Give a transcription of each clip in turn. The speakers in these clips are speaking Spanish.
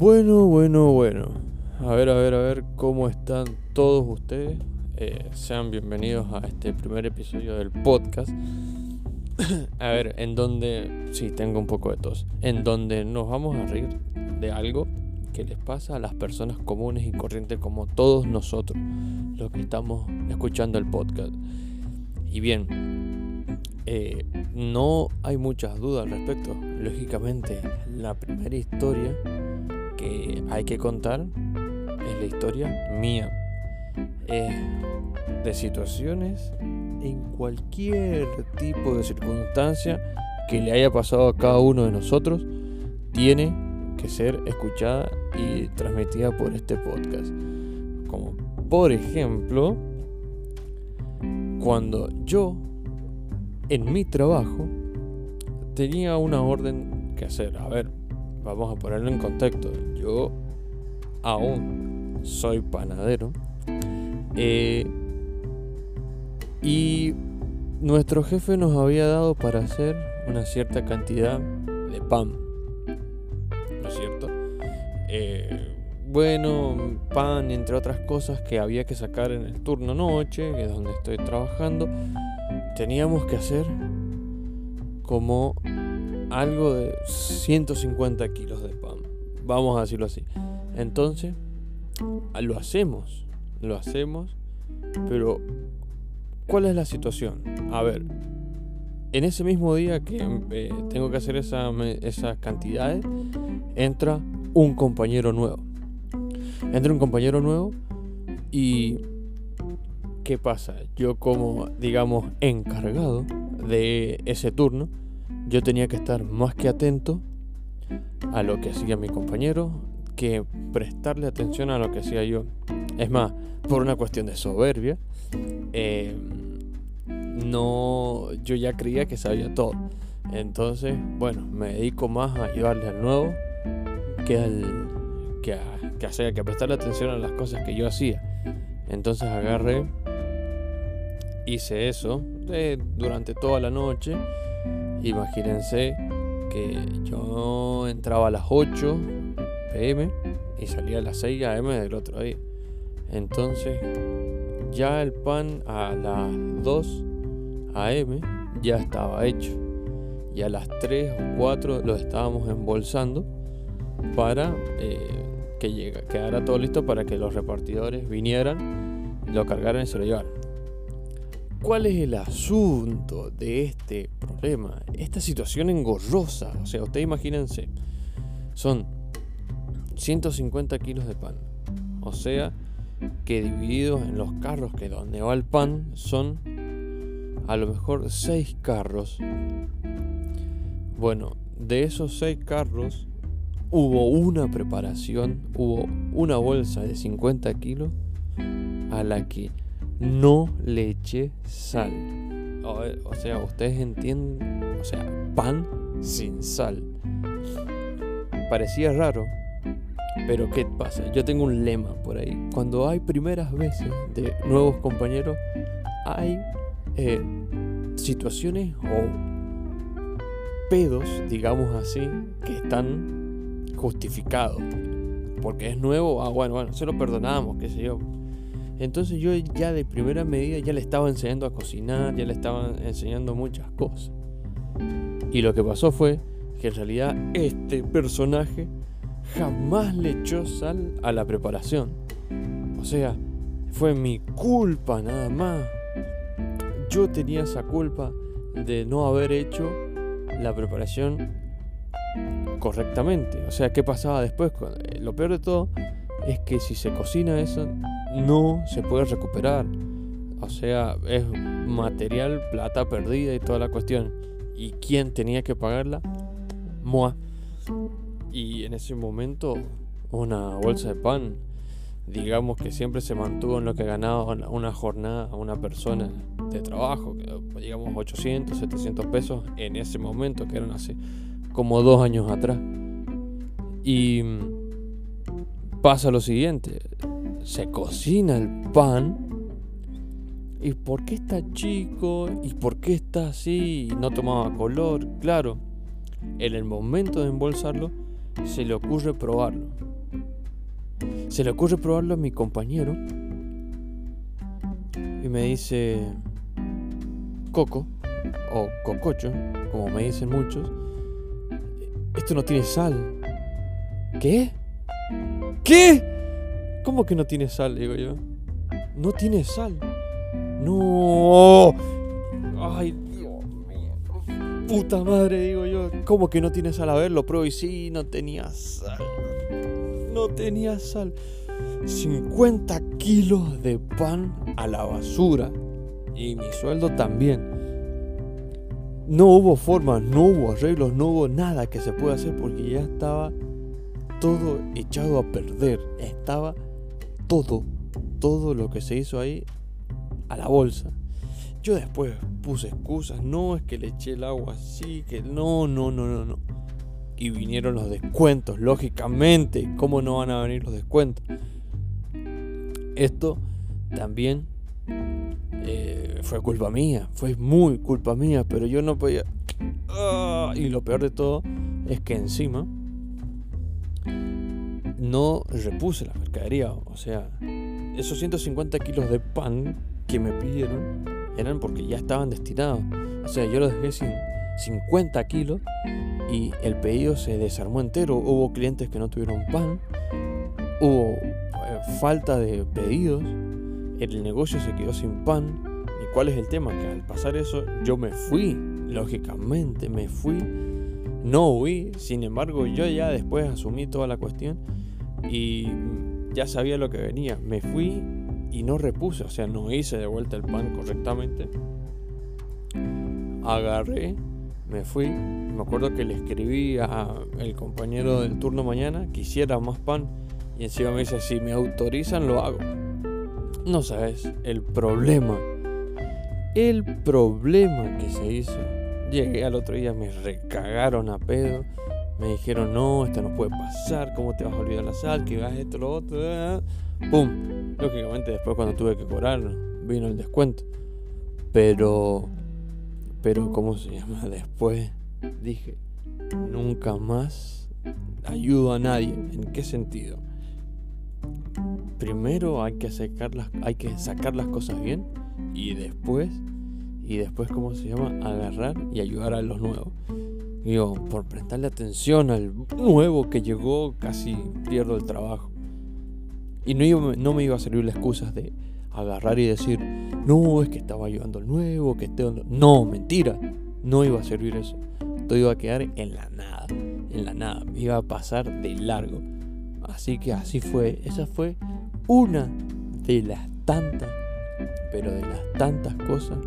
Bueno, bueno, bueno. A ver, a ver, a ver cómo están todos ustedes. Eh, sean bienvenidos a este primer episodio del podcast. a ver, en donde... Sí, tengo un poco de tos. En donde nos vamos a reír de algo que les pasa a las personas comunes y corrientes como todos nosotros, los que estamos escuchando el podcast. Y bien, eh, no hay muchas dudas al respecto. Lógicamente, la primera historia que hay que contar es la historia mía. de situaciones en cualquier tipo de circunstancia que le haya pasado a cada uno de nosotros, tiene que ser escuchada y transmitida por este podcast. Como por ejemplo, cuando yo en mi trabajo tenía una orden que hacer. A ver, vamos a ponerlo en contexto. Yo aún soy panadero. Eh, y nuestro jefe nos había dado para hacer una cierta cantidad de pan. ¿No es cierto? Eh, bueno, pan, entre otras cosas que había que sacar en el turno noche, que es donde estoy trabajando, teníamos que hacer como algo de 150 kilos de pan. Vamos a decirlo así. Entonces, lo hacemos, lo hacemos, pero ¿cuál es la situación? A ver, en ese mismo día que eh, tengo que hacer esa, esas cantidades, entra un compañero nuevo. Entra un compañero nuevo y ¿qué pasa? Yo como, digamos, encargado de ese turno, yo tenía que estar más que atento a lo que hacía mi compañero que prestarle atención a lo que hacía yo. Es más, por una cuestión de soberbia, eh, no, yo ya creía que sabía todo. Entonces, bueno, me dedico más a ayudarle al nuevo que al que a, que prestarle atención a las cosas que yo hacía. Entonces agarré, hice eso durante toda la noche Imagínense que yo entraba a las 8 pm y salía a las 6 am del otro día. Entonces, ya el pan a las 2 am ya estaba hecho. Y a las 3 o 4 lo estábamos embolsando para eh, que quedara todo listo para que los repartidores vinieran, lo cargaran y se lo llevaran. ¿Cuál es el asunto de este problema? Esta situación engorrosa. O sea, ustedes imagínense, son 150 kilos de pan. O sea, que divididos en los carros que donde va el pan son a lo mejor 6 carros. Bueno, de esos 6 carros hubo una preparación, hubo una bolsa de 50 kilos a la que no le sal. O, sea, ustedes entienden, o sea, pan sin sal. Parecía raro, pero ¿qué pasa? Yo tengo un lema por ahí. Cuando hay primeras veces de nuevos compañeros, hay eh, situaciones o pedos, digamos así, que están justificados. Porque es nuevo, ah, bueno, bueno, se lo perdonamos, qué sé yo. Entonces yo ya de primera medida ya le estaba enseñando a cocinar, ya le estaba enseñando muchas cosas. Y lo que pasó fue que en realidad este personaje jamás le echó sal a la preparación. O sea, fue mi culpa nada más. Yo tenía esa culpa de no haber hecho la preparación correctamente. O sea, ¿qué pasaba después? Lo peor de todo es que si se cocina eso, no se puede recuperar. O sea, es material, plata perdida y toda la cuestión. ¿Y quién tenía que pagarla? Moa. Y en ese momento, una bolsa de pan, digamos que siempre se mantuvo en lo que ganaba una jornada una persona de trabajo, digamos 800, 700 pesos en ese momento, que eran hace como dos años atrás. Y pasa lo siguiente, se cocina el pan. ¿Y por qué está chico? ¿Y por qué está así? Y no tomaba color. Claro, en el momento de embolsarlo, se le ocurre probarlo. Se le ocurre probarlo a mi compañero y me dice, Coco, o Cococho, como me dicen muchos, esto no tiene sal. ¿Qué? ¿Qué? ¿Cómo que no tiene sal? Digo yo. No tiene sal. No. Ay, Dios mío. Puta madre, digo yo. ¿Cómo que no tiene sal? A ver, lo pruebo y sí, no tenía sal. No tenía sal. 50 kilos de pan a la basura. Y mi sueldo también. No hubo forma, no hubo arreglos, no hubo nada que se pueda hacer porque ya estaba todo echado a perder. Estaba todo, todo lo que se hizo ahí a la bolsa. Yo después puse excusas, no es que le eché el agua así, que no, no, no, no, no. Y vinieron los descuentos, lógicamente, ¿cómo no van a venir los descuentos? Esto también eh, fue culpa mía, fue muy culpa mía, pero yo no podía... Ah, y lo peor de todo es que encima no repuse la mercadería. O sea, esos 150 kilos de pan que me pidieron eran porque ya estaban destinados. O sea, yo los dejé sin 50 kilos y el pedido se desarmó entero. Hubo clientes que no tuvieron pan, hubo eh, falta de pedidos, el negocio se quedó sin pan. ¿Y cuál es el tema? Que al pasar eso yo me fui, lógicamente me fui, no huí, sin embargo yo ya después asumí toda la cuestión y ya sabía lo que venía. Me fui y no repuse, o sea, no hice de vuelta el pan correctamente. Agarré, me fui. Me acuerdo que le escribí a el compañero del turno mañana que hiciera más pan y encima me dice, si me autorizan lo hago. No sabes, el problema. El problema que se hizo. Llegué al otro día, me recagaron a pedo. Me dijeron, no, esto no puede pasar, ¿cómo te vas a olvidar la sal? Que vas esto, lo otro. ¡Pum! Lógicamente después cuando tuve que cobrar vino el descuento. Pero, pero, ¿cómo se llama? Después dije, nunca más ayudo a nadie. ¿En qué sentido? Primero hay que sacar las, hay que sacar las cosas bien y después, y después, ¿cómo se llama? Agarrar y ayudar a los nuevos. Digo, por prestarle atención al nuevo que llegó, casi pierdo el trabajo. Y no, no me iba a servir la excusa de agarrar y decir, no, es que estaba ayudando al nuevo, que esté... No, mentira, no iba a servir eso. Todo iba a quedar en la nada, en la nada, me iba a pasar de largo. Así que así fue, esa fue una de las tantas, pero de las tantas cosas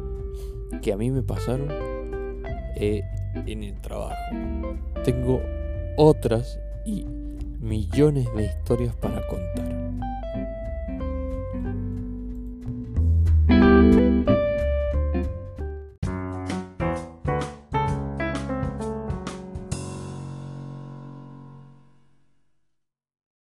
que a mí me pasaron eh, en el trabajo. Tengo otras y millones de historias para contar.